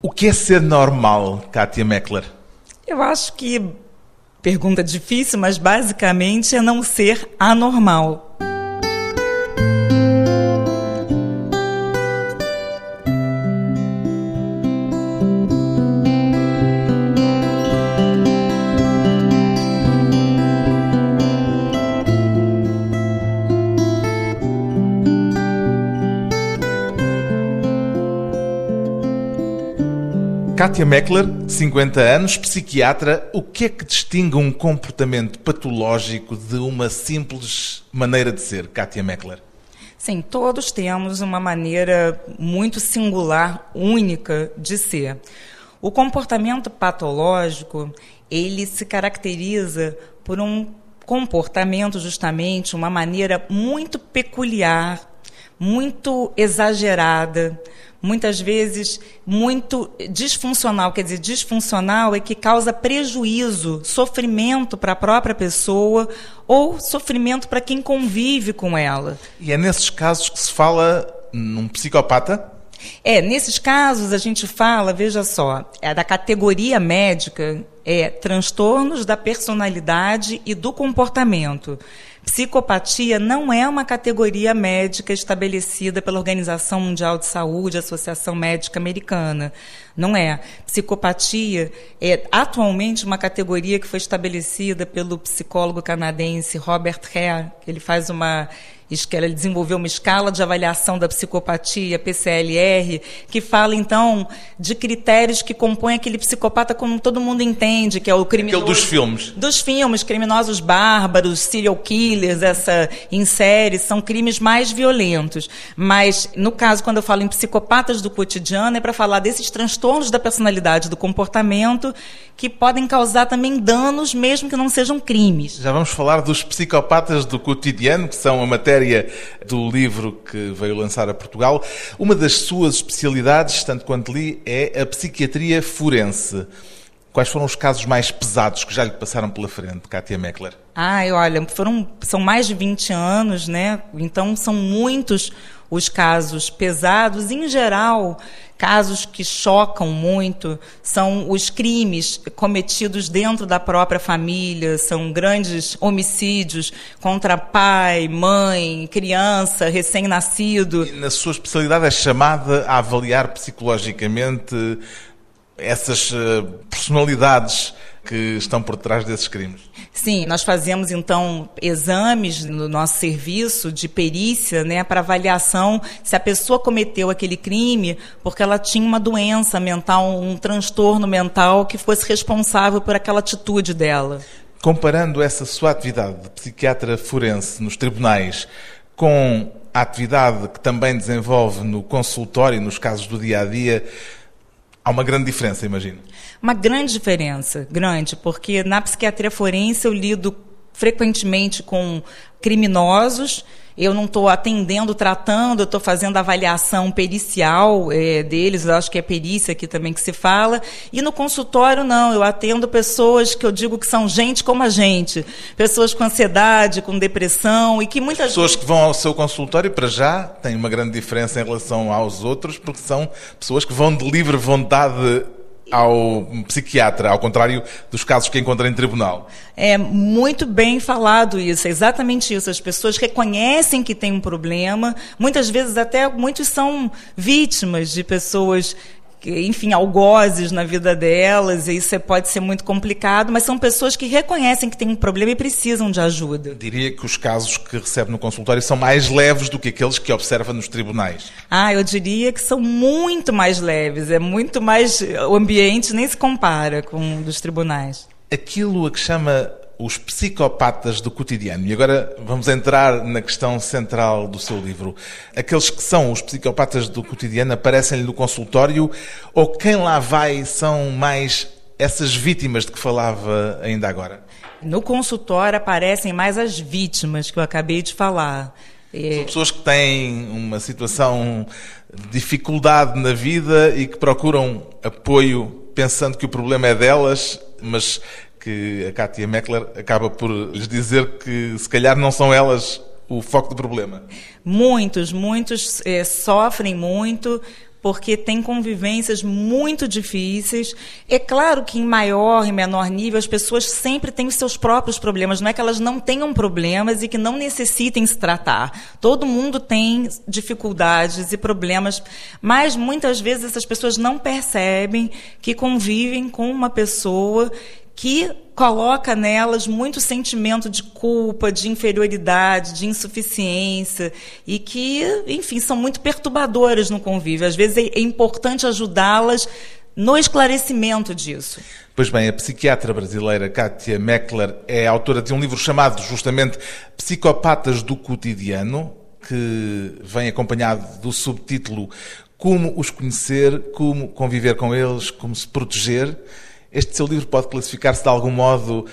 O que é ser normal, Kátia Meckler? Eu acho que pergunta difícil, mas basicamente é não ser anormal. Kátia Meckler, 50 anos, psiquiatra. O que é que distingue um comportamento patológico de uma simples maneira de ser, Kátia Meckler? Sim, todos temos uma maneira muito singular, única de ser. O comportamento patológico, ele se caracteriza por um comportamento justamente, uma maneira muito peculiar, muito exagerada, muitas vezes muito disfuncional. Quer dizer, disfuncional é que causa prejuízo, sofrimento para a própria pessoa ou sofrimento para quem convive com ela. E é nesses casos que se fala num psicopata? É, nesses casos a gente fala, veja só, é da categoria médica, é transtornos da personalidade e do comportamento. Psicopatia não é uma categoria médica estabelecida pela Organização Mundial de Saúde, Associação Médica Americana. Não é. Psicopatia é atualmente uma categoria que foi estabelecida pelo psicólogo canadense Robert Hare, que ele faz uma ele desenvolveu uma escala de avaliação da psicopatia, PCLR, que fala então de critérios que compõem aquele psicopata como todo mundo entende, que é o criminoso. Aquele dos filmes. Dos filmes, criminosos bárbaros, serial killers, essa em série, são crimes mais violentos. Mas, no caso, quando eu falo em psicopatas do cotidiano, é para falar desses transtornos da personalidade, do comportamento, que podem causar também danos, mesmo que não sejam crimes. Já vamos falar dos psicopatas do cotidiano, que são a matéria matéria do livro que veio lançar a Portugal. Uma das suas especialidades, tanto quanto li, é a psiquiatria forense. Quais foram os casos mais pesados que já lhe passaram pela frente, Kátia Meckler? Ah, olha, foram, são mais de 20 anos, né? Então são muitos os casos pesados. Em geral, casos que chocam muito são os crimes cometidos dentro da própria família, são grandes homicídios contra pai, mãe, criança, recém-nascido. Na sua especialidade é chamada a avaliar psicologicamente essas eh, personalidades que estão por trás desses crimes. Sim, nós fazemos então exames no nosso serviço de perícia, né, para avaliação se a pessoa cometeu aquele crime porque ela tinha uma doença mental, um transtorno mental que fosse responsável por aquela atitude dela. Comparando essa sua atividade de psiquiatra forense nos tribunais com a atividade que também desenvolve no consultório, nos casos do dia a dia, Há uma grande diferença, imagino. Uma grande diferença, grande, porque na psiquiatria forense eu lido frequentemente com criminosos. Eu não estou atendendo, tratando, eu estou fazendo avaliação pericial é, deles, eu acho que é perícia aqui também que se fala. E no consultório, não, eu atendo pessoas que eu digo que são gente como a gente. Pessoas com ansiedade, com depressão e que muitas As pessoas que vão ao seu consultório, para já, têm uma grande diferença em relação aos outros, porque são pessoas que vão de livre vontade ao psiquiatra, ao contrário dos casos que encontra em tribunal. É muito bem falado isso, é exatamente isso. As pessoas reconhecem que tem um problema, muitas vezes até muitos são vítimas de pessoas enfim, algozes na vida delas, e isso é, pode ser muito complicado, mas são pessoas que reconhecem que tem um problema e precisam de ajuda. Diria que os casos que recebe no consultório são mais leves do que aqueles que observa nos tribunais. Ah, eu diria que são muito mais leves, é muito mais. O ambiente nem se compara com o dos tribunais. Aquilo a que chama os psicopatas do cotidiano. E agora vamos entrar na questão central do seu livro. Aqueles que são os psicopatas do cotidiano aparecem-lhe no consultório ou quem lá vai são mais essas vítimas de que falava ainda agora? No consultório aparecem mais as vítimas que eu acabei de falar. São pessoas que têm uma situação de dificuldade na vida e que procuram apoio pensando que o problema é delas, mas que a Kátia Meckler acaba por lhes dizer que se calhar não são elas o foco do problema. Muitos, muitos é, sofrem muito porque tem convivências muito difíceis. É claro que em maior e menor nível as pessoas sempre têm os seus próprios problemas, não é que elas não tenham problemas e que não necessitem se tratar. Todo mundo tem dificuldades e problemas, mas muitas vezes essas pessoas não percebem que convivem com uma pessoa que coloca nelas muito sentimento de culpa, de inferioridade, de insuficiência e que, enfim, são muito perturbadoras no convívio. Às vezes é, importante ajudá-las no esclarecimento disso. Pois bem, a psiquiatra brasileira Kátia Meckler é autora de um livro chamado justamente Psicopatas do Cotidiano, que vem acompanhado do subtítulo Como os conhecer, como conviver com eles, como se proteger. Este seu livro pode classificar-se de algum modo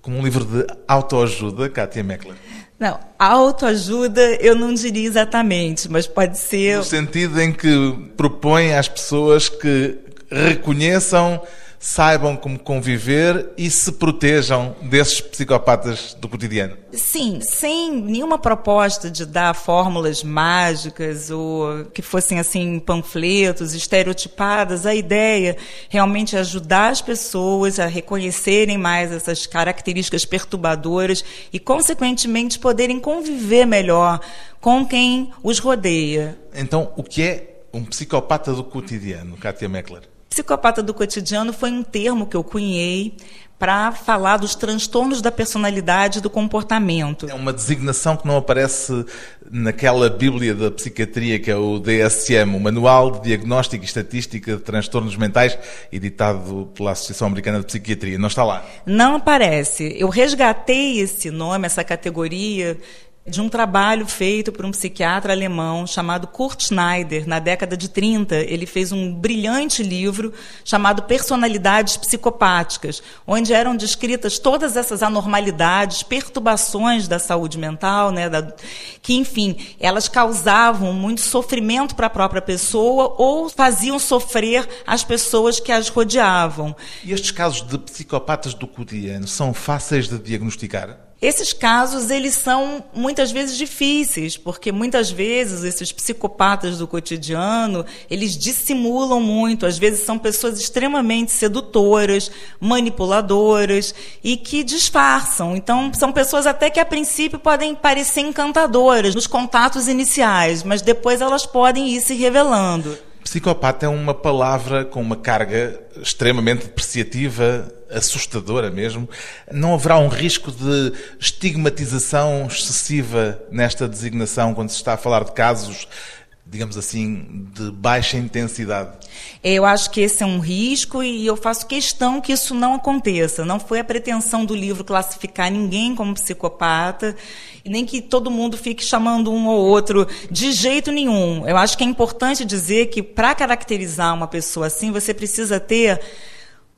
como um livro de autoajuda, Kátia Meckler? Não, autoajuda eu não diria exatamente, mas pode ser. No sentido em que propõe às pessoas que reconheçam saibam como conviver e se protejam desses psicopatas do cotidiano. Sim, sem nenhuma proposta de dar fórmulas mágicas ou que fossem assim panfletos estereotipadas. A ideia realmente é ajudar as pessoas a reconhecerem mais essas características perturbadoras e, consequentemente, poderem conviver melhor com quem os rodeia. Então, o que é um psicopata do cotidiano, Kátia Meckler? Psicopata do cotidiano foi um termo que eu cunhei para falar dos transtornos da personalidade e do comportamento. É uma designação que não aparece naquela Bíblia da psiquiatria que é o DSM, o Manual de Diagnóstico e Estatística de Transtornos Mentais, editado pela Associação Americana de Psiquiatria. Não está lá? Não aparece. Eu resgatei esse nome, essa categoria, de um trabalho feito por um psiquiatra alemão chamado Kurt Schneider, na década de 30. Ele fez um brilhante livro chamado Personalidades Psicopáticas, onde eram descritas todas essas anormalidades, perturbações da saúde mental, né, da, que, enfim, elas causavam muito sofrimento para a própria pessoa ou faziam sofrer as pessoas que as rodeavam. E estes casos de psicopatas do cotidiano são fáceis de diagnosticar? Esses casos, eles são muitas vezes difíceis, porque muitas vezes esses psicopatas do cotidiano, eles dissimulam muito, às vezes são pessoas extremamente sedutoras, manipuladoras e que disfarçam. Então, são pessoas até que a princípio podem parecer encantadoras nos contatos iniciais, mas depois elas podem ir se revelando. Psicopata é uma palavra com uma carga extremamente depreciativa, assustadora mesmo. Não haverá um risco de estigmatização excessiva nesta designação quando se está a falar de casos digamos assim, de baixa intensidade? Eu acho que esse é um risco e eu faço questão que isso não aconteça. Não foi a pretensão do livro classificar ninguém como psicopata, nem que todo mundo fique chamando um ou outro de jeito nenhum. Eu acho que é importante dizer que para caracterizar uma pessoa assim, você precisa ter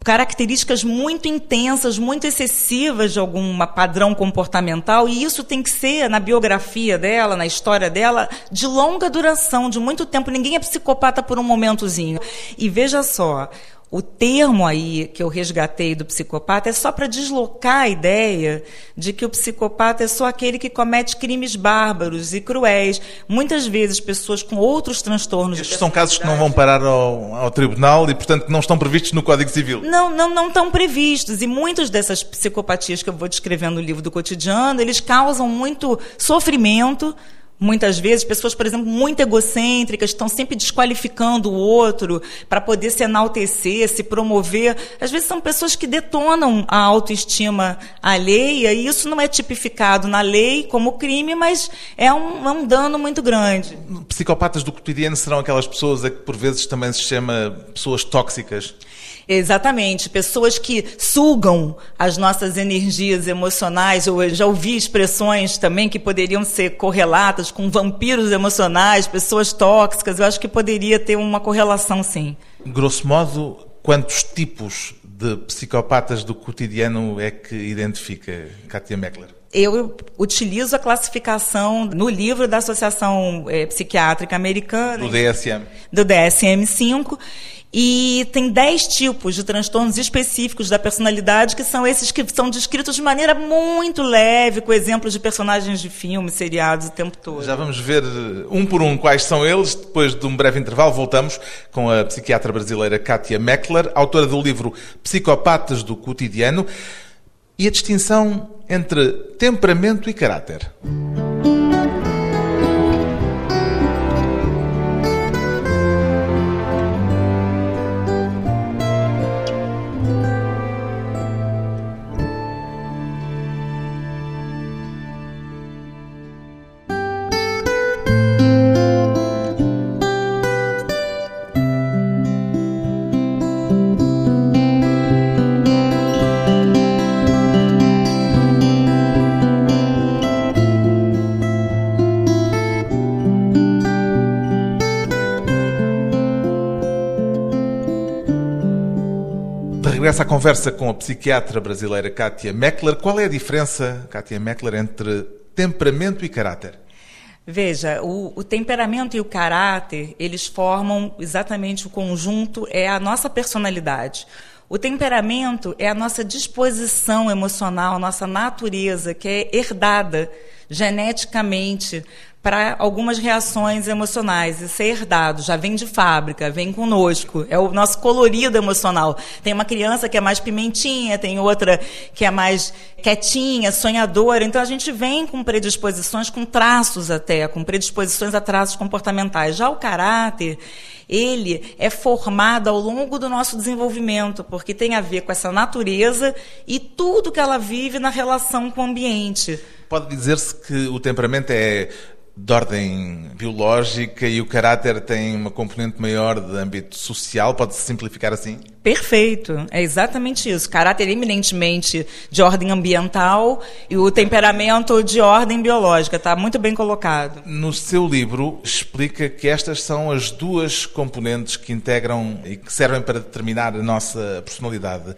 características muito intensas, muito excessivas de algum padrão comportamental, e isso tem que ser na biografia dela, na história dela, de longa duração, de muito tempo. Ninguém é psicopata por um momentozinho. E veja só, o termo aí que eu resgatei do psicopata é só para deslocar a ideia de que o psicopata é só aquele que comete crimes bárbaros e cruéis. Muitas vezes pessoas com outros transtornos. Estes são casos que não vão parar ao, ao, tribunal e, portanto, não estão previstos no Código Civil. Não, não, não estão previstos. E muitas dessas psicopatias que eu vou descrevendo no livro do cotidiano, eles causam muito sofrimento Muitas vezes, pessoas, por exemplo, muito egocêntricas, estão sempre desqualificando o outro para poder se enaltecer, se promover. Às vezes são pessoas que detonam a autoestima alheia, e isso não é tipificado na lei como crime, mas é um, é um dano muito grande. Psicopatas do cotidiano serão aquelas pessoas a que por vezes também se chama pessoas tóxicas? Exatamente, pessoas que sugam as nossas energias emocionais. Eu já ouvi expressões também que poderiam ser correlatas com vampiros emocionais, pessoas tóxicas. Eu acho que poderia ter uma correlação, sim. Grosso modo, quantos tipos de psicopatas do cotidiano é que identifica Katia Meckler? eu utilizo a classificação no livro da Associação é, Psiquiátrica Americana. Do DSM. Do DSM-5. E tem dez tipos de transtornos específicos da personalidade, que são esses que são descritos de maneira muito leve, com exemplos de personagens de filmes, seriados o tempo todo. Já vamos ver um por um quais são eles. Depois de um breve intervalo, voltamos com a psiquiatra brasileira Kátia Meckler, autora do livro Psicopatas do Cotidiano, e a distinção entre temperamento e caráter. Regressa à conversa com a psiquiatra brasileira Kátia Meckler. Qual é a diferença, Kátia Meckler, entre temperamento e caráter? Veja, o, o, temperamento e o caráter, eles formam exatamente o conjunto, é a nossa personalidade. O temperamento é a nossa disposição emocional, a nossa natureza, que é herdada geneticamente para algumas reações emocionais. Isso é herdado, já vem de fábrica, vem conosco. É o nosso colorido emocional. Tem uma criança que é mais pimentinha, tem outra que é mais quietinha, sonhadora. Então a gente vem com predisposições, com traços até, com predisposições a traços comportamentais. Já o caráter, ele é formado ao longo do nosso desenvolvimento, porque tem a ver com essa natureza e tudo que ela vive na relação com o ambiente. Pode dizer-se que o temperamento é de ordem biológica e o caráter tem uma componente maior de âmbito social, pode-se simplificar assim? Perfeito, é exatamente isso. Caráter eminentemente de ordem ambiental e o temperamento de ordem biológica, está muito bem colocado. No seu livro explica que estas são as duas componentes que integram e que servem para determinar a nossa personalidade.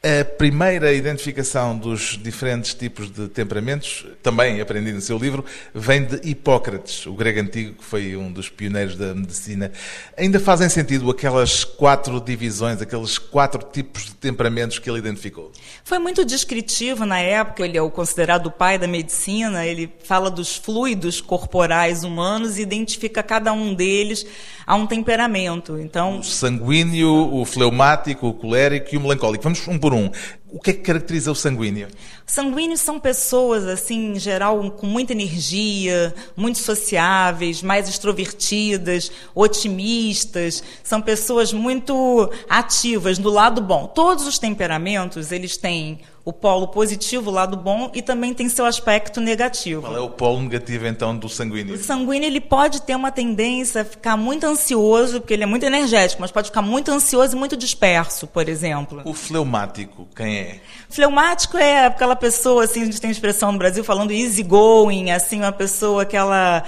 A primeira identificação dos diferentes tipos de temperamentos, também aprendi no seu livro, vem de Hipócrates, o grego antigo, que foi um dos pioneiros da medicina. Ainda fazem sentido aquelas quatro divisões, aqueles quatro tipos de temperamentos que ele identificou? Foi muito descritivo na época, ele é o considerado o pai da medicina, ele fala dos fluidos corporais humanos e identifica cada um deles a um temperamento. Então, o sanguíneo, o fleumático, o colérico e o melancólico. Vamos um por um. O que é que caracteriza o sanguíneo? Sanguíneos são pessoas, assim, em geral, com muita energia, muito sociáveis, mais extrovertidas, otimistas. São pessoas muito ativas no lado bom. Todos os temperamentos, eles têm o polo positivo, o lado bom, e também tem seu aspecto negativo. Qual é o polo negativo, então, do sanguíneo? O sanguíneo ele pode ter uma tendência a ficar muito ansioso, porque ele é muito energético, mas pode ficar muito ansioso e muito disperso, por exemplo. O fleumático, quem é? Fleumático é aquela pessoa, assim, a gente tem expressão no Brasil falando easygoing, assim, uma pessoa que ela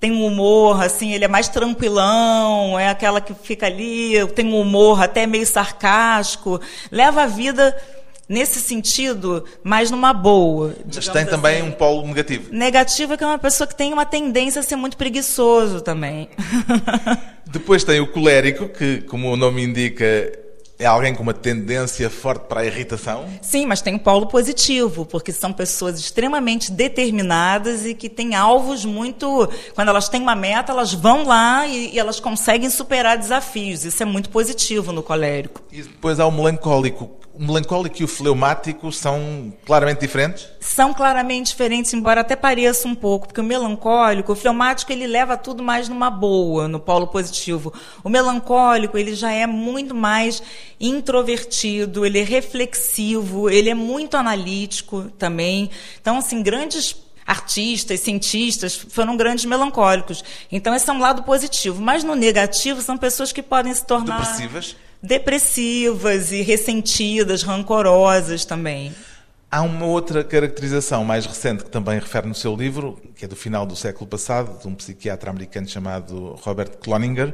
tem um humor, assim, ele é mais tranquilão, é aquela que fica ali, tem um humor até meio sarcástico, leva a vida nesse sentido, mas numa boa. Mas tem assim. também um polo negativo. Negativo é que é uma pessoa que tem uma tendência a ser muito preguiçoso também. Depois tem o colérico, que, como o nome indica, é alguém com uma tendência forte para a irritação? Sim, mas tem um polo positivo, porque são pessoas extremamente determinadas e que têm alvos muito. Quando elas têm uma meta, elas vão lá e, e elas conseguem superar desafios. Isso é muito positivo no colérico. E depois há o melancólico o melancólico e o fleumático são claramente diferentes? São claramente diferentes, embora até pareça um pouco, porque o melancólico, o fleumático, ele leva tudo mais numa boa, no polo positivo. O melancólico, ele já é muito mais introvertido, ele é reflexivo, ele é muito analítico também. Então, assim, grandes artistas, cientistas, foram grandes melancólicos. Então, esse é um lado positivo. Mas no negativo, são pessoas que podem se tornar. Depressivas? Depressivas e ressentidas, rancorosas também. Há uma outra caracterização mais recente que também refere no seu livro, que é do final do século passado, de um psiquiatra americano chamado Robert Cloninger.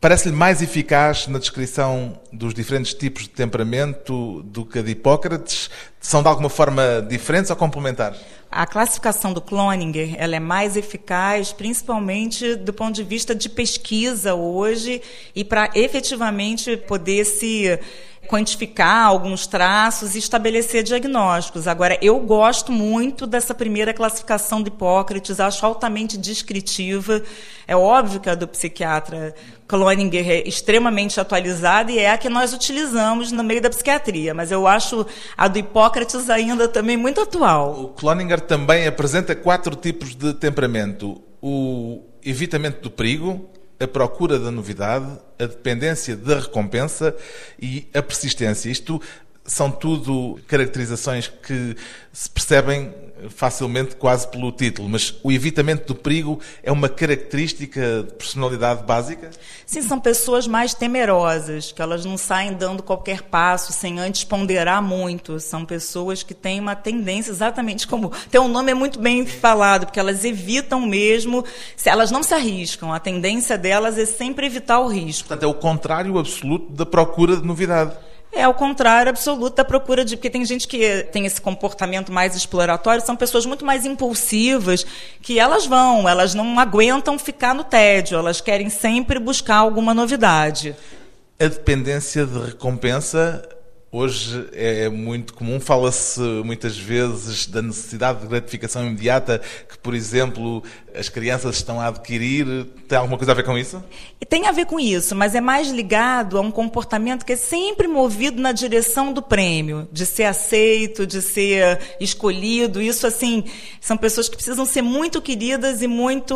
Parece-lhe mais eficaz na descrição dos diferentes tipos de temperamento do que a de Hipócrates? São de alguma forma diferentes ou complementares? A classificação do Cloninger ela é mais eficaz, principalmente do ponto de vista de pesquisa hoje e para efetivamente poder se quantificar alguns traços e estabelecer diagnósticos. Agora, eu gosto muito dessa primeira classificação de Hipócrates, acho altamente descritiva. É óbvio que a do psiquiatra Cloninger é extremamente atualizada e é a que nós utilizamos no meio da psiquiatria, mas eu acho a do Hipócrates ainda também muito atual. O Cloninger também apresenta quatro tipos de temperamento: o evitamento do perigo, a procura da novidade, a dependência da recompensa e a persistência. Isto são tudo caracterizações que se percebem facilmente quase pelo título, mas o evitamento do perigo é uma característica de personalidade básica? Sim, são pessoas mais temerosas, que elas não saem dando qualquer passo sem antes ponderar muito. São pessoas que têm uma tendência, exatamente como. Tem um nome é muito bem falado, porque elas evitam mesmo, elas não se arriscam. A tendência delas é sempre evitar o risco. Portanto, é o contrário absoluto da procura de novidade. É o contrário absoluto da procura de. Porque tem gente que tem esse comportamento mais exploratório, são pessoas muito mais impulsivas, que elas vão, elas não aguentam ficar no tédio, elas querem sempre buscar alguma novidade. A dependência de recompensa Hoje é muito comum, fala-se muitas vezes da necessidade de gratificação imediata que, por exemplo, as crianças estão a adquirir. Tem alguma coisa a ver com isso? Tem a ver com isso, mas é mais ligado a um comportamento que é sempre movido na direção do prêmio, de ser aceito, de ser escolhido. Isso, assim, são pessoas que precisam ser muito queridas e muito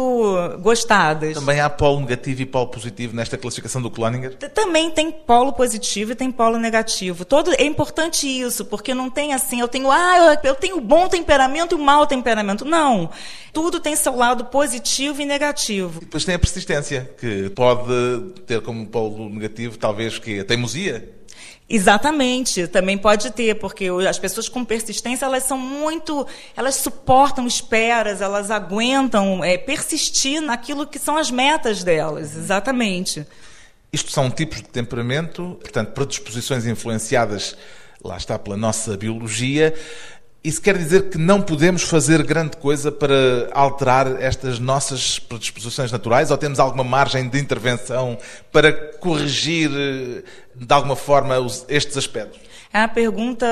gostadas. Também há polo negativo e polo positivo nesta classificação do Cloninger? Também tem polo positivo e tem polo negativo. Todo é importante isso, porque não tem assim, eu tenho, ah, eu tenho bom temperamento e mau temperamento. Não. Tudo tem seu lado positivo e negativo. E depois tem a persistência, que pode ter como polo negativo, talvez, que a teimosia. Exatamente, também pode ter, porque as pessoas com persistência elas são muito, elas suportam esperas, elas aguentam é, persistir naquilo que são as metas delas, exatamente. Isto são tipos de temperamento, portanto, predisposições influenciadas, lá está, pela nossa biologia. Isso quer dizer que não podemos fazer grande coisa para alterar estas nossas predisposições naturais ou temos alguma margem de intervenção para corrigir, de alguma forma, estes aspectos? É uma pergunta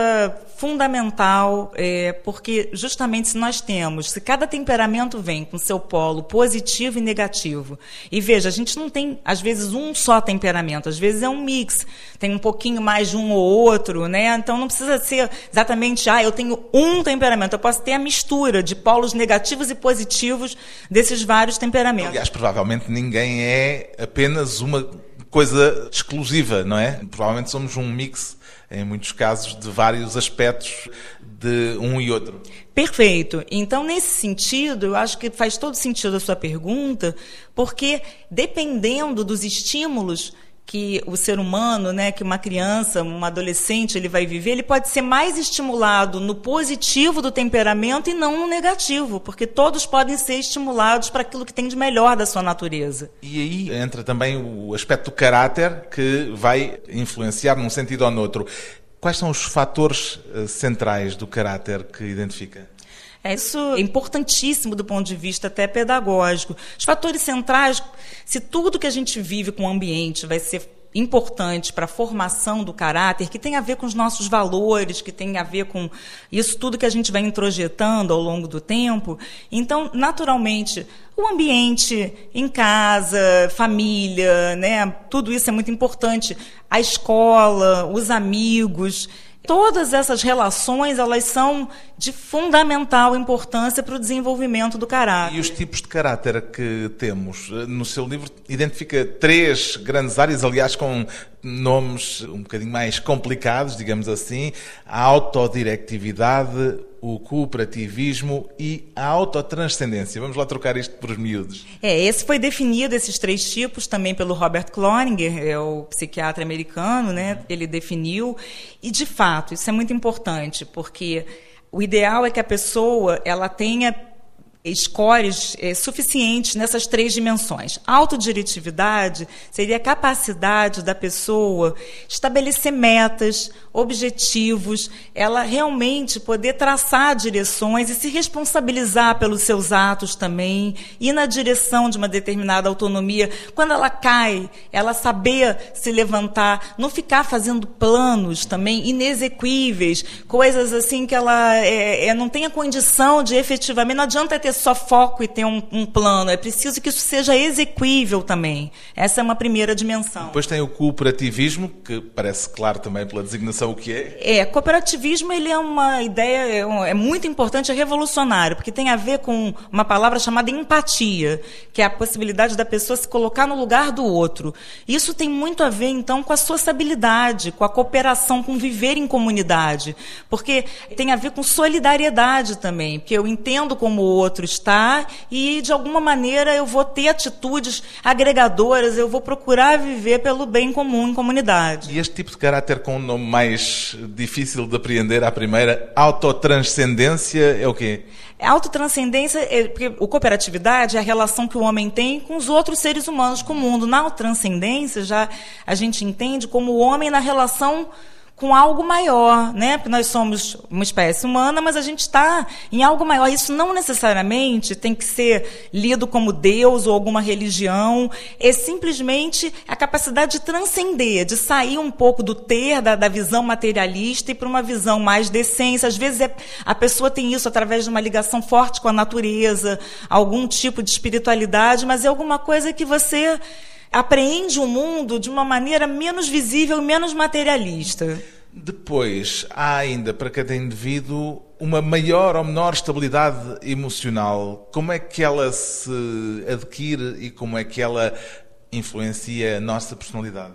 fundamental, é, porque justamente se nós temos, se cada temperamento vem com seu polo positivo e negativo, e veja, a gente não tem, às vezes, um só temperamento, às vezes é um mix, tem um pouquinho mais de um ou outro, né? Então não precisa ser exatamente, ah, eu tenho um temperamento, eu posso ter a mistura de polos negativos e positivos desses vários temperamentos. Aliás, provavelmente ninguém é apenas uma coisa exclusiva, não é? Provavelmente somos um mix em muitos casos, de vários aspectos de um e outro. Perfeito. Então, nesse sentido, eu acho que faz todo sentido a sua pergunta, porque dependendo dos estímulos que o ser humano, né, que uma criança, um adolescente, ele vai viver, ele pode ser mais estimulado no positivo do temperamento e não no negativo, porque todos podem ser estimulados para aquilo que tem de melhor da sua natureza. E aí entra também o aspecto do caráter que vai influenciar num sentido ou no outro. Quais são os fatores eh, centrais do caráter que identifica? É, isso é importantíssimo do ponto de vista até pedagógico. Os fatores centrais, se tudo que a gente vive com o ambiente vai ser importante para a formação do caráter, que tem a ver com os nossos valores, que tem a ver com isso tudo que a gente vai introjetando ao longo do tempo. Então, naturalmente, o ambiente em casa, família, né, tudo isso é muito importante. A escola, os amigos, Todas essas relações, elas são de fundamental importância para o desenvolvimento do caráter. E os tipos de caráter que temos? No seu livro identifica três grandes áreas, aliás, com nomes um bocadinho mais complicados, digamos assim, a autodirectividade, o cooperativismo e a autotranscendência. Vamos lá trocar isto por miúdos. É, esse foi definido, esses três tipos, também pelo Robert Cloninger, é o psiquiatra americano, né? Ele definiu. E, de fato, isso é muito importante, porque o ideal é que a pessoa ela tenha scores é, suficientes nessas três dimensões. Autodiretividade seria a capacidade da pessoa estabelecer metas, objetivos, ela realmente poder traçar direções e se responsabilizar pelos seus atos também, ir na direção de uma determinada autonomia. Quando ela cai, ela saber se levantar, não ficar fazendo planos também inexequíveis, coisas assim que ela é, é, não tenha condição de efetivamente. Não adianta ter só foco e ter um, um plano, é preciso que isso seja exequível também. Essa é uma primeira dimensão. Depois tem o cooperativismo, que parece claro também pela designação o que é. É, cooperativismo ele é uma ideia, é, é muito importante, é revolucionário, porque tem a ver com uma palavra chamada empatia, que é a possibilidade da pessoa se colocar no lugar do outro. Isso tem muito a ver, então, com a sociabilidade, com a cooperação, com viver em comunidade, porque tem a ver com solidariedade também, porque eu entendo como o outro está e, de alguma maneira, eu vou ter atitudes agregadoras, eu vou procurar viver pelo bem comum em comunidade. E este tipo de caráter com um nome mais difícil de apreender à primeira, autotranscendência, é o quê? A autotranscendência, é, porque o cooperatividade é a relação que o homem tem com os outros seres humanos, com o mundo. Na transcendência, já a gente entende como o homem na relação com algo maior, né? Porque nós somos uma espécie humana, mas a gente está em algo maior. Isso não necessariamente tem que ser lido como Deus ou alguma religião. É simplesmente a capacidade de transcender, de sair um pouco do ter, da, da visão materialista e para uma visão mais de essência. Às vezes é, a pessoa tem isso através de uma ligação forte com a natureza, algum tipo de espiritualidade, mas é alguma coisa que você apreende o mundo de uma maneira menos visível, menos materialista. Depois, há ainda para cada indivíduo uma maior ou menor estabilidade emocional. Como é que ela se adquire e como é que ela influencia a nossa personalidade?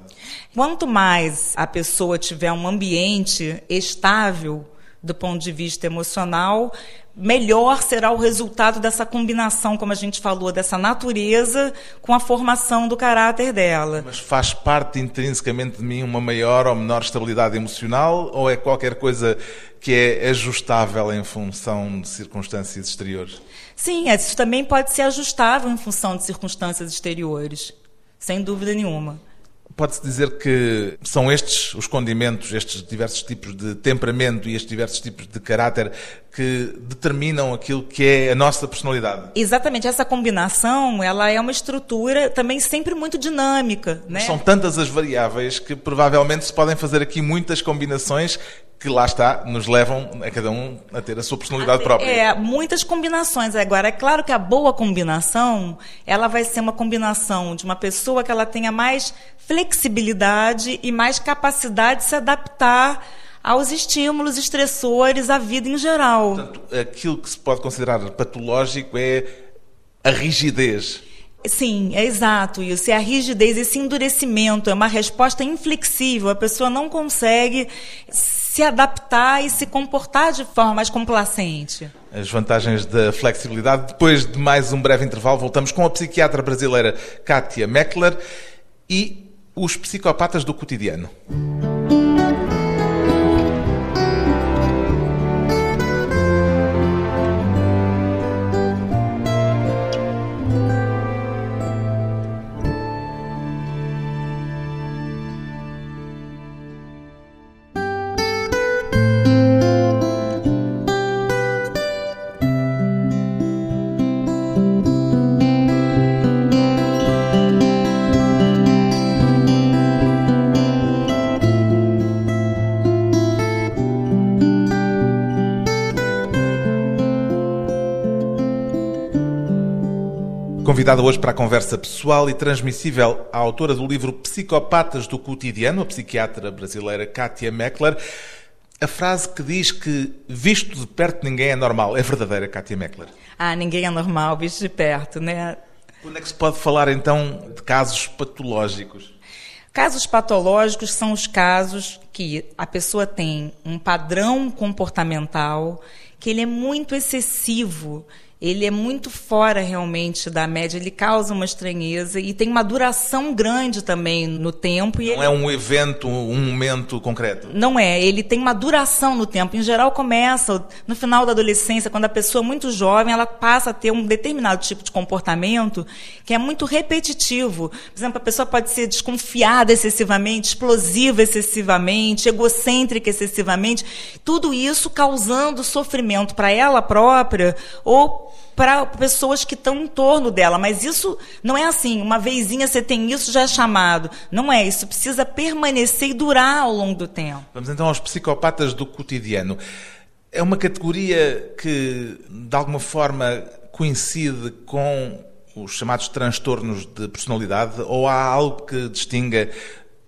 Quanto mais a pessoa tiver um ambiente estável do ponto de vista emocional, melhor será o resultado dessa combinação, como a gente falou, dessa natureza com a formação do caráter dela. Mas faz parte intrinsecamente de mim uma maior ou menor estabilidade emocional ou é qualquer coisa que é ajustável em função de circunstâncias exteriores? Sim, isso também pode ser ajustável em função de circunstâncias exteriores, sem dúvida nenhuma. Pode-se dizer que são estes os condimentos, estes diversos tipos de temperamento e estes diversos tipos de caráter que determinam aquilo que é a nossa personalidade. Exatamente, essa combinação, ela é uma estrutura também sempre muito dinâmica, né? São tantas as variáveis que provavelmente se podem fazer aqui muitas combinações que lá está, nos levam a cada um a ter a sua personalidade Até, própria. É, muitas combinações. Agora, é claro que a boa combinação, ela vai ser uma combinação de uma pessoa que ela tenha mais flexibilidade e mais capacidade de se adaptar aos estímulos estressores, à vida em geral. Portanto, aquilo que se pode considerar patológico é a rigidez. Sim, é exato isso. É a rigidez, esse endurecimento, é uma resposta inflexível. A pessoa não consegue se adaptar e se comportar de forma mais complacente. As vantagens da flexibilidade. Depois de mais um breve intervalo, voltamos com a psiquiatra brasileira Kátia Meckler e os psicopatas do cotidiano. Convidada hoje para a conversa pessoal e transmissível a autora do livro Psicopatas do Cotidiano, a psiquiatra brasileira Kátia Meckler. A frase que diz que visto de perto ninguém é normal é verdadeira, Kátia Meckler? Ah, ninguém é normal visto de perto, né? Quando é que se pode falar então de casos patológicos? Casos patológicos são os casos que a pessoa tem um padrão comportamental que ele é muito excessivo ele é muito fora realmente da média, ele causa uma estranheza e tem uma duração grande também no tempo. não ele... é um evento, um momento concreto? Não é, ele tem uma duração no tempo. Em geral, começa no final da adolescência, quando a pessoa é muito jovem, ela passa a ter um determinado tipo de comportamento que é muito repetitivo. Por exemplo, a pessoa pode ser desconfiada excessivamente, explosiva excessivamente, egocêntrica excessivamente, tudo isso causando sofrimento para ela própria ou para pessoas que estão em torno dela. Mas isso não é assim, uma vezinha você tem isso, já é chamado. Não é, isso precisa permanecer e durar ao longo do tempo. Vamos então aos psicopatas do cotidiano. É uma categoria que, de alguma forma, coincide com os chamados transtornos de personalidade ou há algo que distinga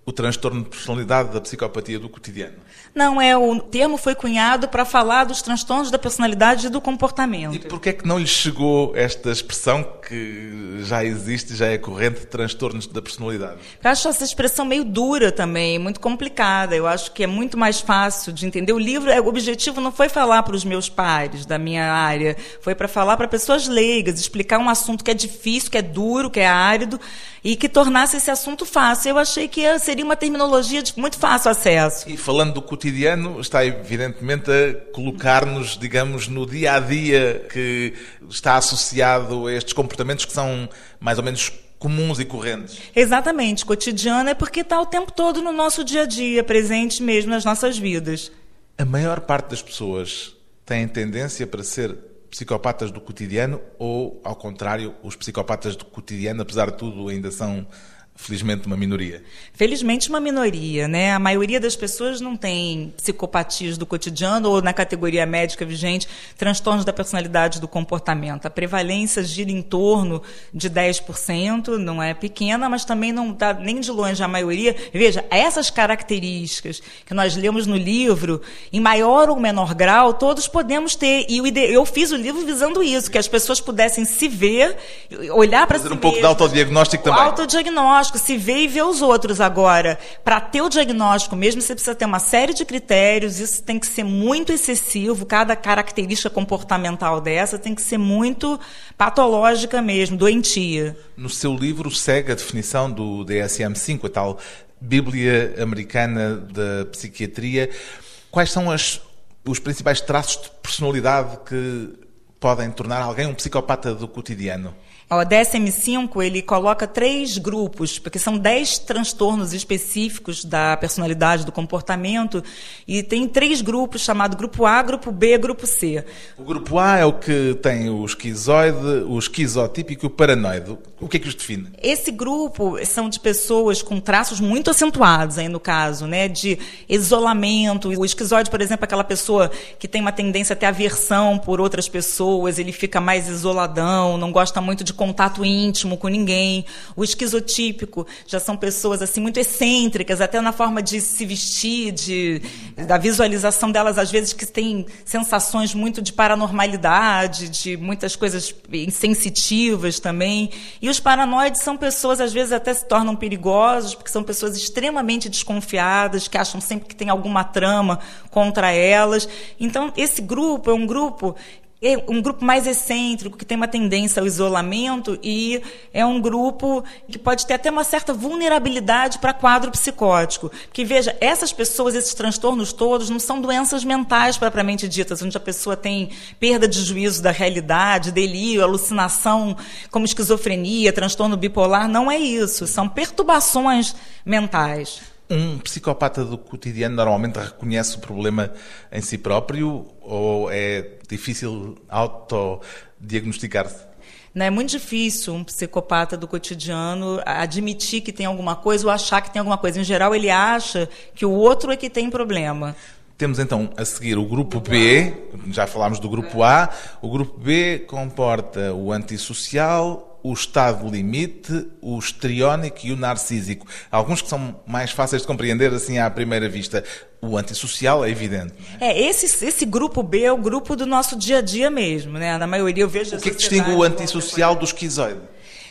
o transtorno de personalidade da psicopatia do cotidiano? Não, é o termo foi cunhado para falar dos transtornos da personalidade e do comportamento. E por que é que não lhe chegou esta expressão que já existe, já é corrente de transtornos da personalidade? Eu acho essa expressão meio dura também, muito complicada. Eu acho que é muito mais fácil de entender. O livro, o objetivo não foi falar para os meus pares da minha área, foi para falar para pessoas leigas, explicar um assunto que é difícil, que é duro, que é árido e que tornasse esse assunto fácil. Eu achei que seria uma terminologia de muito fácil acesso. E falando do cotidiano, está evidentemente a colocar-nos, digamos, no dia a dia que está associado a estes comportamentos que são mais ou menos comuns e correntes. Exatamente, cotidiano é porque está o tempo todo no nosso dia a dia, presente mesmo nas nossas vidas. A maior parte das pessoas tem tendência para ser psicopatas do cotidiano ou, ao contrário, os psicopatas do cotidiano, apesar de tudo, ainda são felizmente uma minoria. Felizmente uma minoria, né? A maioria das pessoas não tem psicopatias do cotidiano ou na categoria médica vigente, transtornos da personalidade do comportamento. A prevalência gira em torno de 10%, não é pequena, mas também não dá nem de longe a maioria. Veja, essas características que nós lemos no livro, em maior ou menor grau, todos podemos ter. E eu fiz o livro visando isso, que as pessoas pudessem se ver, olhar para si um pouco de autodiagnóstico também. Autodiagnóstico diagnóstico, se vê e vê os outros agora. Para ter o diagnóstico mesmo, você precisa ter uma série de critérios, isso tem que ser muito excessivo, cada característica comportamental dessa tem que ser muito patológica mesmo, doentia. No seu livro segue a definição do DSM-5, a tal Bíblia Americana da Psiquiatria. Quais são as, os principais traços de personalidade que podem tornar alguém um psicopata do cotidiano? O DSM-5 ele coloca três grupos, porque são dez transtornos específicos da personalidade, do comportamento, e tem três grupos chamados grupo A, grupo B, grupo C. O grupo A é o que tem o esquizoide, o esquizotípico e o paranoide. O que é que os define? Esse grupo são de pessoas com traços muito acentuados aí no caso, né, de isolamento. O esquizoide, por exemplo, é aquela pessoa que tem uma tendência a ter aversão por outras pessoas, ele fica mais isoladão, não gosta muito de contato íntimo com ninguém. O esquizotípico já são pessoas assim muito excêntricas, até na forma de se vestir, de, da visualização delas, às vezes que tem sensações muito de paranormalidade, de muitas coisas insensitivas também. E os paranoides são pessoas, às vezes, até se tornam perigosos, porque são pessoas extremamente desconfiadas, que acham sempre que tem alguma trama contra elas. Então, esse grupo é um grupo é um grupo mais excêntrico, que tem uma tendência ao isolamento e é um grupo que pode ter até uma certa vulnerabilidade para quadro psicótico. Porque, veja, essas pessoas, esses transtornos todos, não são doenças mentais propriamente ditas, onde a pessoa tem perda de juízo da realidade, delírio, alucinação, como esquizofrenia, transtorno bipolar. Não é isso. São perturbações mentais. Um psicopata do cotidiano normalmente reconhece o problema em si próprio ou é difícil autodiagnosticar-se? Não é muito difícil um psicopata do cotidiano admitir que tem alguma coisa ou achar que tem alguma coisa. Em geral, ele acha que o outro é que tem problema. Temos então a seguir o grupo B, já falámos do grupo A. O grupo B comporta o antissocial, o estado limite, o estriónico e o narcísico. Alguns que são mais fáceis de compreender assim à primeira vista. O antissocial é evidente. É, é esse, esse grupo B é o grupo do nosso dia a dia mesmo, né? Na maioria eu vejo. O que, é que distingue o antissocial do esquizoide?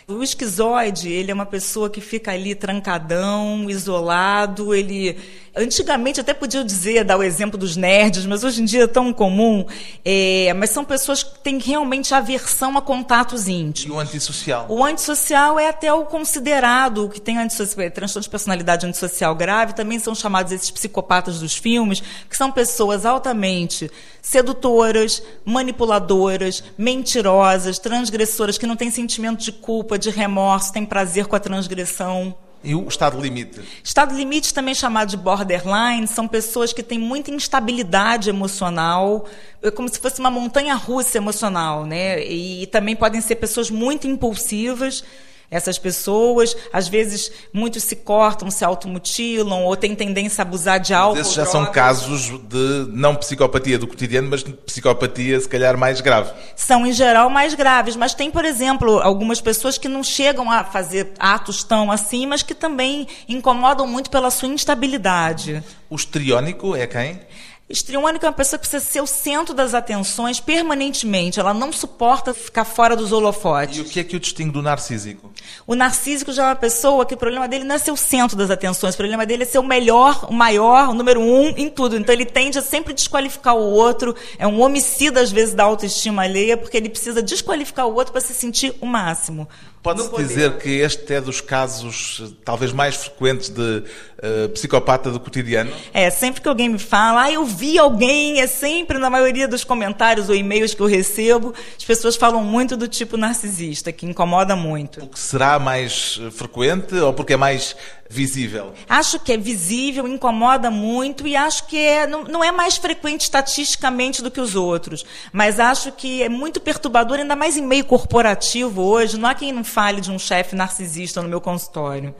O esquizoide, ele é uma pessoa que fica ali trancadão, isolado, ele Antigamente até podia dizer, dar o exemplo dos nerds, mas hoje em dia é tão comum. É, mas são pessoas que têm realmente aversão a contatos íntimos. E o antissocial? O antissocial é até o considerado, o que tem antissocial, transtorno de personalidade antissocial grave, também são chamados esses psicopatas dos filmes, que são pessoas altamente sedutoras, manipuladoras, mentirosas, transgressoras, que não têm sentimento de culpa, de remorso, têm prazer com a transgressão. E o estado limite? Estado limite, também chamado de borderline, são pessoas que têm muita instabilidade emocional, é como se fosse uma montanha russa emocional, né? E também podem ser pessoas muito impulsivas essas pessoas, às vezes, muitos se cortam, se automutilam ou têm tendência a abusar de álcool. Esses já são casos de não psicopatia do cotidiano, mas de psicopatia, se calhar, mais grave. São, em geral, mais graves. Mas tem, por exemplo, algumas pessoas que não chegam a fazer atos tão assim, mas que também incomodam muito pela sua instabilidade. O estriônico é quem? Histriônica é uma pessoa que precisa ser o centro das atenções permanentemente. Ela não suporta ficar fora dos holofotes. E o que é que o distingue do narcísico? O narcísico já é uma pessoa que o problema dele não é ser o centro das atenções. O problema dele é ser o melhor, o maior, o número um em tudo. Então ele tende a sempre desqualificar o outro. É um homicida, às vezes, da autoestima alheia, porque ele precisa desqualificar o outro para se sentir o máximo. Pode-se dizer que este é dos casos talvez mais frequentes de uh, psicopata do cotidiano? É, sempre que alguém me fala, ah, eu vi alguém, é sempre na maioria dos comentários ou e-mails que eu recebo, as pessoas falam muito do tipo narcisista, que incomoda muito. Porque será mais frequente ou porque é mais visível? Acho que é visível, incomoda muito e acho que é, não, não é mais frequente estatisticamente do que os outros. Mas acho que é muito perturbador, ainda mais em meio corporativo hoje. Não há quem não fale de um chefe narcisista no meu consultório.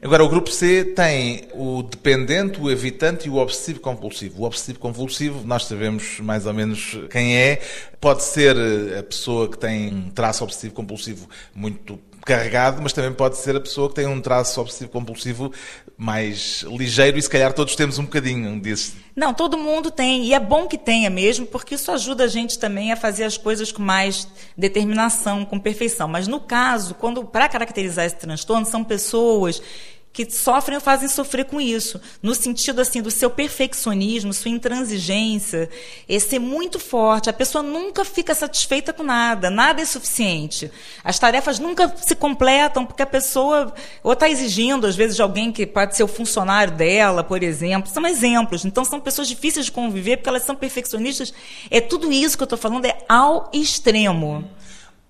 Agora, o grupo C tem o dependente, o evitante e o obsessivo compulsivo. O obsessivo compulsivo, nós sabemos mais ou menos quem é. Pode ser a pessoa que tem um traço obsessivo compulsivo muito carregado, mas também pode ser a pessoa que tem um traço obsessivo compulsivo mais ligeiro e se calhar todos temos um bocadinho disso. Não, todo mundo tem, e é bom que tenha mesmo, porque isso ajuda a gente também a fazer as coisas com mais determinação, com perfeição. Mas no caso, quando para caracterizar esse transtorno, são pessoas que sofrem ou fazem sofrer com isso, no sentido assim do seu perfeccionismo, sua intransigência, é ser muito forte. A pessoa nunca fica satisfeita com nada, nada é suficiente. As tarefas nunca se completam porque a pessoa ou está exigindo às vezes de alguém que pode ser o funcionário dela, por exemplo. São exemplos. Então são pessoas difíceis de conviver porque elas são perfeccionistas. É tudo isso que eu estou falando é ao extremo.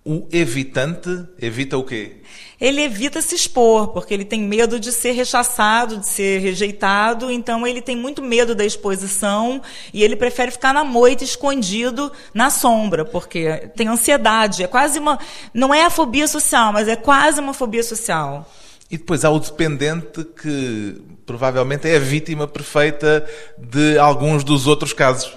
O evitante evita o quê? ele evita se expor, porque ele tem medo de ser rechaçado, de ser rejeitado, então ele tem muito medo da exposição e ele prefere ficar na moita escondido na sombra, porque tem ansiedade, é quase uma não é a fobia social, mas é quase uma fobia social. E depois há o dependente que provavelmente é a vítima perfeita de alguns dos outros casos.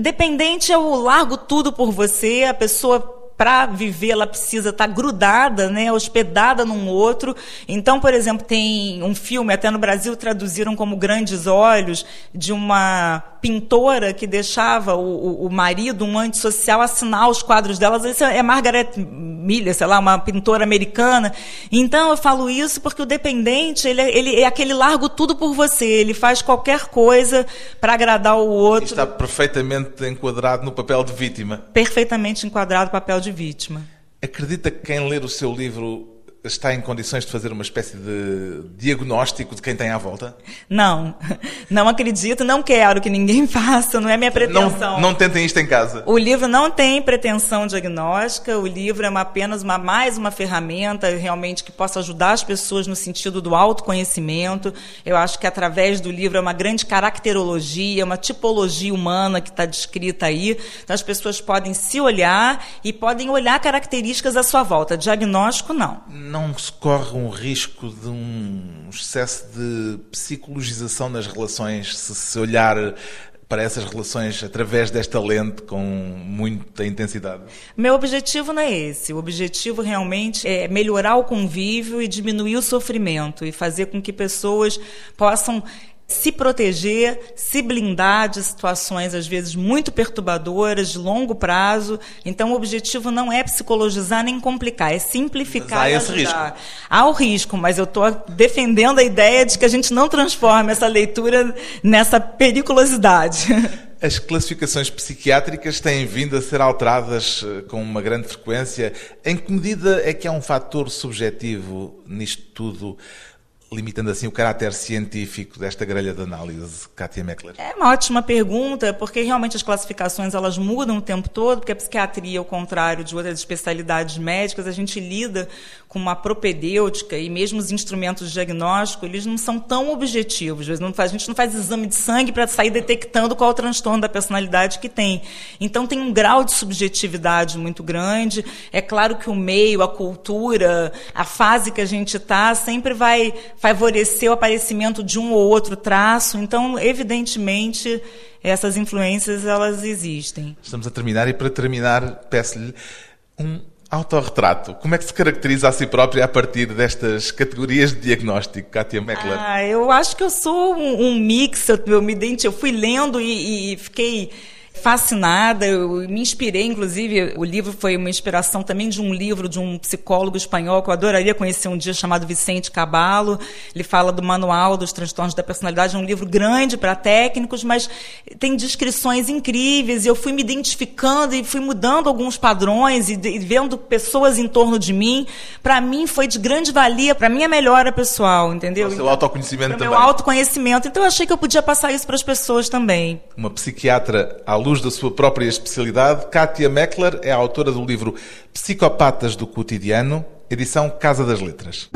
Dependente é o largo tudo por você, a pessoa para viver ela precisa estar tá grudada, né, hospedada num outro. Então, por exemplo, tem um filme, até no Brasil traduziram como Grandes Olhos, de uma pintora que deixava o, o, marido, um antissocial, assinar os quadros delas. Isso é Margaret Miller, sei lá, uma pintora americana. Então, eu falo isso porque o dependente, ele, é, ele é aquele largo tudo por você. Ele faz qualquer coisa para agradar o outro. Está perfeitamente enquadrado no papel de vítima. Perfeitamente enquadrado no papel de de vítima. Acredita que quem ler o seu livro está em condições de fazer uma espécie de diagnóstico de quem tem à volta? Não, não acredito, não quero que ninguém faça, não é minha pretensão. Não, não tentem isto em casa. O livro não tem pretensão diagnóstica, o livro é uma, apenas uma, mais uma ferramenta realmente que possa ajudar as pessoas no sentido do autoconhecimento. Eu acho que através do livro é uma grande caracterologia, uma tipologia humana que está descrita aí. Então as pessoas podem se olhar e podem olhar características à sua volta. Diagnóstico, não não se corre um risco de um excesso de psicologização nas relações se se olhar para essas relações através desta lente com muita intensidade? Meu objetivo não é esse. O objetivo realmente é melhorar o convívio e diminuir o sofrimento e fazer com que pessoas possam se proteger, se blindar de situações às vezes muito perturbadoras, de longo prazo. Então o objetivo não é psicologizar nem complicar, é simplificar mas há e esse ajudar. risco. Há o risco, mas eu estou defendendo a ideia de que a gente não transforma essa leitura nessa periculosidade. As classificações psiquiátricas têm vindo a ser alteradas eh, com uma grande frequência. Em que medida é que há um fator subjetivo nisto tudo, limitando assim o caráter científico desta grelha de análise, Kátia Meckler? É uma ótima pergunta, porque realmente as classificações elas mudam o tempo todo, porque a psiquiatria, ao contrário de outras especialidades médicas, a gente lida com uma propedêutica e mesmo os instrumentos diagnósticos, eles não são tão objetivos. A gente não faz exame de sangue para sair detectando qual o transtorno da personalidade que tem. Então tem um grau de subjetividade muito grande. É claro que o meio, a cultura, a fase que a gente está sempre vai favorecer o aparecimento de um ou outro traço. Então, evidentemente, essas influências elas existem. Estamos a terminar e para terminar peço-lhe um autorretrato. Como é que se caracteriza a si própria a partir destas categorias de diagnóstico, Kátia Meckler? Ah, eu acho que eu sou um, um mix, eu, eu me eu fui lendo e, e fiquei fascinada, eu me inspirei, inclusive, o livro foi uma inspiração também de um livro de um psicólogo espanhol que eu adoraria conhecer um dia, chamado Vicente Caballo. Ele fala do manual dos transtornos da personalidade, é um livro grande para técnicos, mas tem descrições incríveis, e eu fui me identificando e fui mudando alguns padrões e, e vendo pessoas em torno de mim. Para mim foi de grande valia, para minha melhora pessoal, entendeu? O seu autoconhecimento Para também. meu autoconhecimento. Então eu achei que eu podia passar isso para as pessoas também. Uma psiquiatra à luz da sua própria especialidade, Kátia Meckler é autora do livro Psicopatas do Cotidiano, edição Casa das Letras.